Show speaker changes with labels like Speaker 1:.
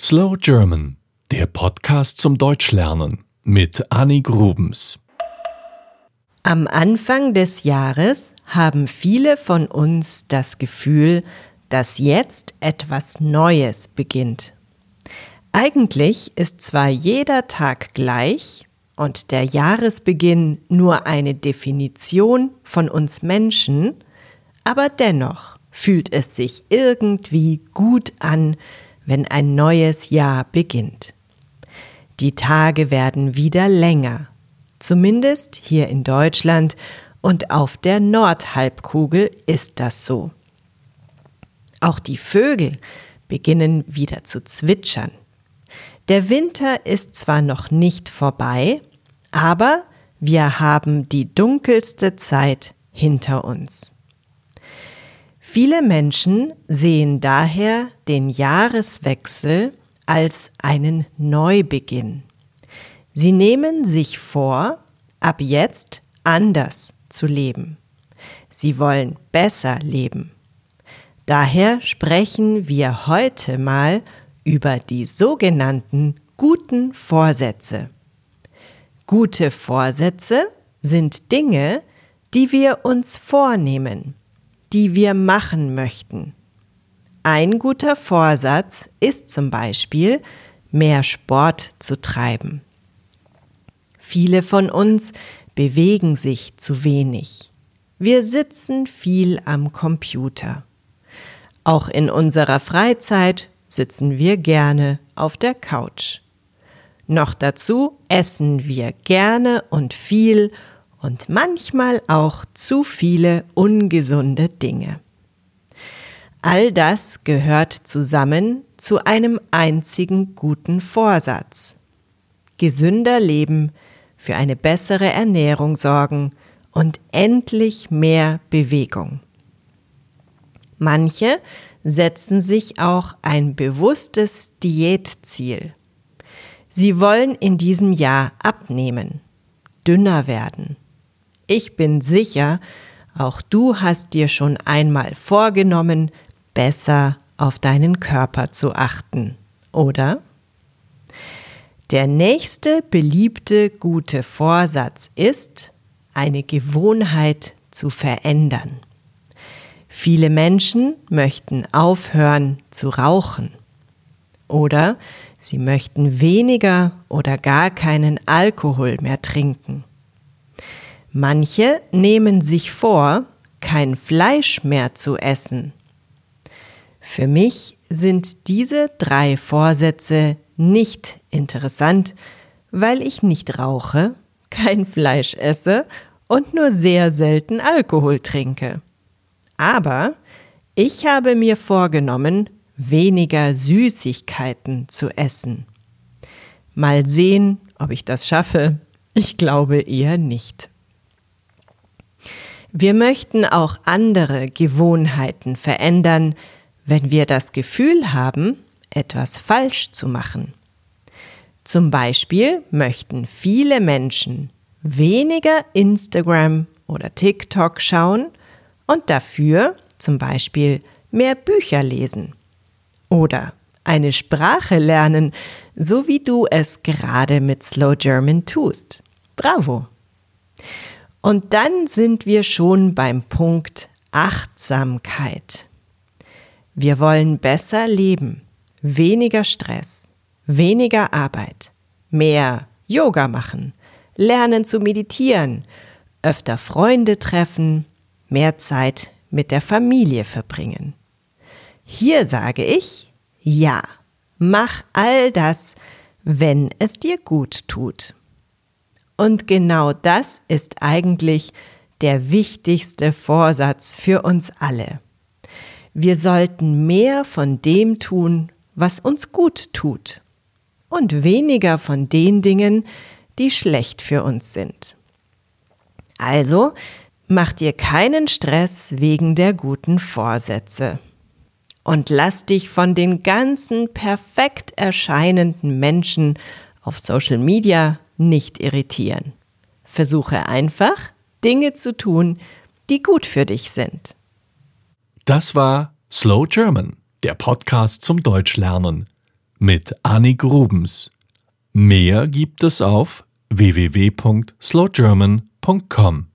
Speaker 1: Slow German, der Podcast zum Deutschlernen mit Annie Grubens.
Speaker 2: Am Anfang des Jahres haben viele von uns das Gefühl, dass jetzt etwas Neues beginnt. Eigentlich ist zwar jeder Tag gleich und der Jahresbeginn nur eine Definition von uns Menschen, aber dennoch fühlt es sich irgendwie gut an, wenn ein neues Jahr beginnt. Die Tage werden wieder länger, zumindest hier in Deutschland und auf der Nordhalbkugel ist das so. Auch die Vögel beginnen wieder zu zwitschern. Der Winter ist zwar noch nicht vorbei, aber wir haben die dunkelste Zeit hinter uns. Viele Menschen sehen daher den Jahreswechsel als einen Neubeginn. Sie nehmen sich vor, ab jetzt anders zu leben. Sie wollen besser leben. Daher sprechen wir heute mal über die sogenannten guten Vorsätze. Gute Vorsätze sind Dinge, die wir uns vornehmen die wir machen möchten. Ein guter Vorsatz ist zum Beispiel, mehr Sport zu treiben. Viele von uns bewegen sich zu wenig. Wir sitzen viel am Computer. Auch in unserer Freizeit sitzen wir gerne auf der Couch. Noch dazu essen wir gerne und viel und manchmal auch zu viele ungesunde Dinge. All das gehört zusammen zu einem einzigen guten Vorsatz. Gesünder leben, für eine bessere Ernährung sorgen und endlich mehr Bewegung. Manche setzen sich auch ein bewusstes Diätziel. Sie wollen in diesem Jahr abnehmen, dünner werden. Ich bin sicher, auch du hast dir schon einmal vorgenommen, besser auf deinen Körper zu achten, oder? Der nächste beliebte gute Vorsatz ist, eine Gewohnheit zu verändern. Viele Menschen möchten aufhören zu rauchen oder sie möchten weniger oder gar keinen Alkohol mehr trinken. Manche nehmen sich vor, kein Fleisch mehr zu essen. Für mich sind diese drei Vorsätze nicht interessant, weil ich nicht rauche, kein Fleisch esse und nur sehr selten Alkohol trinke. Aber ich habe mir vorgenommen, weniger Süßigkeiten zu essen. Mal sehen, ob ich das schaffe. Ich glaube eher nicht. Wir möchten auch andere Gewohnheiten verändern, wenn wir das Gefühl haben, etwas falsch zu machen. Zum Beispiel möchten viele Menschen weniger Instagram oder TikTok schauen und dafür zum Beispiel mehr Bücher lesen oder eine Sprache lernen, so wie du es gerade mit Slow German tust. Bravo! Und dann sind wir schon beim Punkt Achtsamkeit. Wir wollen besser leben, weniger Stress, weniger Arbeit, mehr Yoga machen, lernen zu meditieren, öfter Freunde treffen, mehr Zeit mit der Familie verbringen. Hier sage ich, ja, mach all das, wenn es dir gut tut. Und genau das ist eigentlich der wichtigste Vorsatz für uns alle. Wir sollten mehr von dem tun, was uns gut tut und weniger von den Dingen, die schlecht für uns sind. Also mach dir keinen Stress wegen der guten Vorsätze. Und lass dich von den ganzen perfekt erscheinenden Menschen auf Social Media nicht irritieren. Versuche einfach, Dinge zu tun, die gut für dich sind.
Speaker 1: Das war Slow German, der Podcast zum Deutschlernen mit Annik Grubens. Mehr gibt es auf www.slowgerman.com.